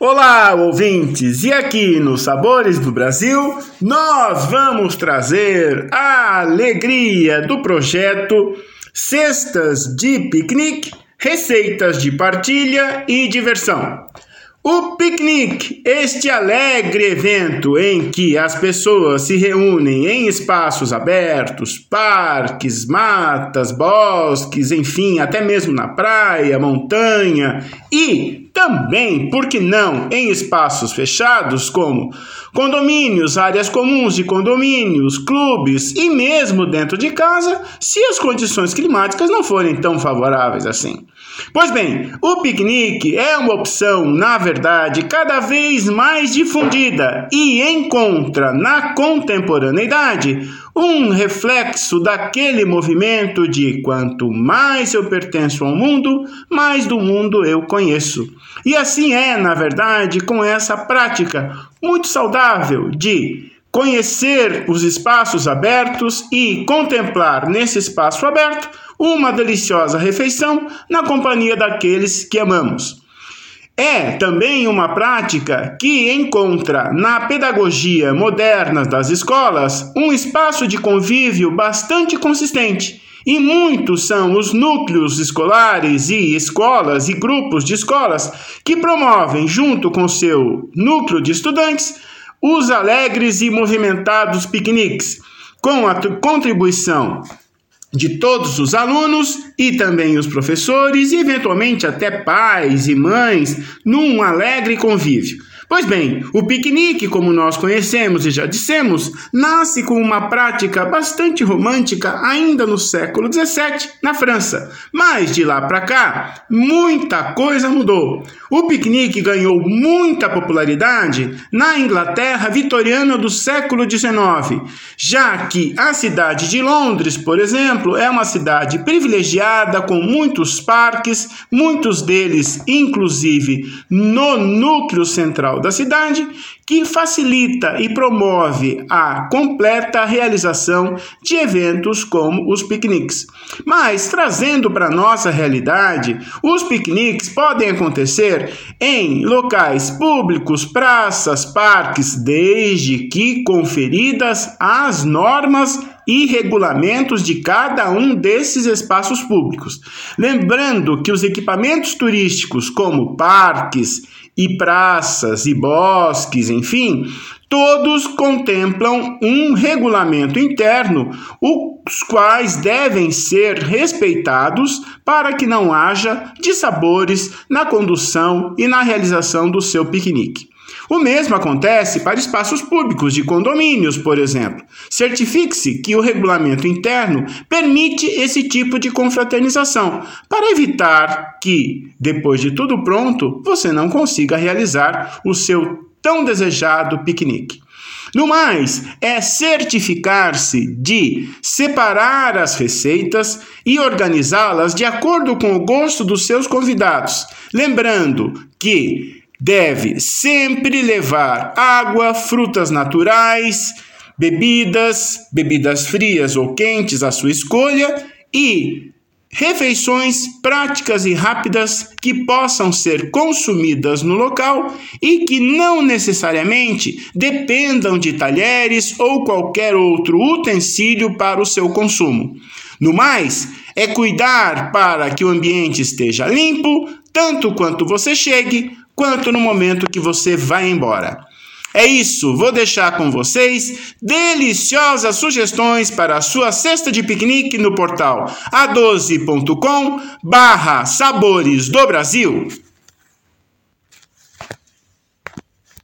Olá, ouvintes! E aqui no Sabores do Brasil, nós vamos trazer a alegria do projeto Cestas de Piquenique, Receitas de Partilha e Diversão. O piquenique, este alegre evento em que as pessoas se reúnem em espaços abertos, parques, matas, bosques, enfim, até mesmo na praia, montanha e também, por que não, em espaços fechados como condomínios, áreas comuns de condomínios, clubes e mesmo dentro de casa, se as condições climáticas não forem tão favoráveis assim. Pois bem, o piquenique é uma opção, na verdade, cada vez mais difundida e encontra na contemporaneidade um reflexo daquele movimento de quanto mais eu pertenço ao mundo, mais do mundo eu conheço. E assim é, na verdade, com essa prática muito saudável de conhecer os espaços abertos e contemplar nesse espaço aberto uma deliciosa refeição na companhia daqueles que amamos. É também uma prática que encontra na pedagogia moderna das escolas um espaço de convívio bastante consistente. E muitos são os núcleos escolares e escolas e grupos de escolas que promovem, junto com seu núcleo de estudantes, os alegres e movimentados piqueniques, com a contribuição de todos os alunos e também os professores e eventualmente até pais e mães num alegre convívio. Pois bem, o piquenique, como nós conhecemos e já dissemos, nasce com uma prática bastante romântica ainda no século XVII na França. Mas de lá para cá, muita coisa mudou. O piquenique ganhou muita popularidade na Inglaterra vitoriana do século XIX, já que a cidade de Londres, por exemplo, é uma cidade privilegiada com muitos parques, muitos deles inclusive no núcleo central da cidade, que facilita e promove a completa realização de eventos como os piqueniques. Mas, trazendo para a nossa realidade, os piqueniques podem acontecer em locais públicos, praças, parques, desde que conferidas as normas e regulamentos de cada um desses espaços públicos. Lembrando que os equipamentos turísticos, como parques e praças e bosques, enfim, todos contemplam um regulamento interno, os quais devem ser respeitados para que não haja dissabores na condução e na realização do seu piquenique. O mesmo acontece para espaços públicos de condomínios, por exemplo. Certifique-se que o regulamento interno permite esse tipo de confraternização, para evitar que, depois de tudo pronto, você não consiga realizar o seu tão desejado piquenique. No mais, é certificar-se de separar as receitas e organizá-las de acordo com o gosto dos seus convidados. Lembrando que deve sempre levar água, frutas naturais, bebidas, bebidas frias ou quentes à sua escolha e refeições práticas e rápidas que possam ser consumidas no local e que não necessariamente dependam de talheres ou qualquer outro utensílio para o seu consumo. No mais, é cuidar para que o ambiente esteja limpo, tanto quanto você chegue, quanto no momento que você vai embora. É isso, vou deixar com vocês deliciosas sugestões para a sua cesta de piquenique no portal a12.com barra Sabores do Brasil.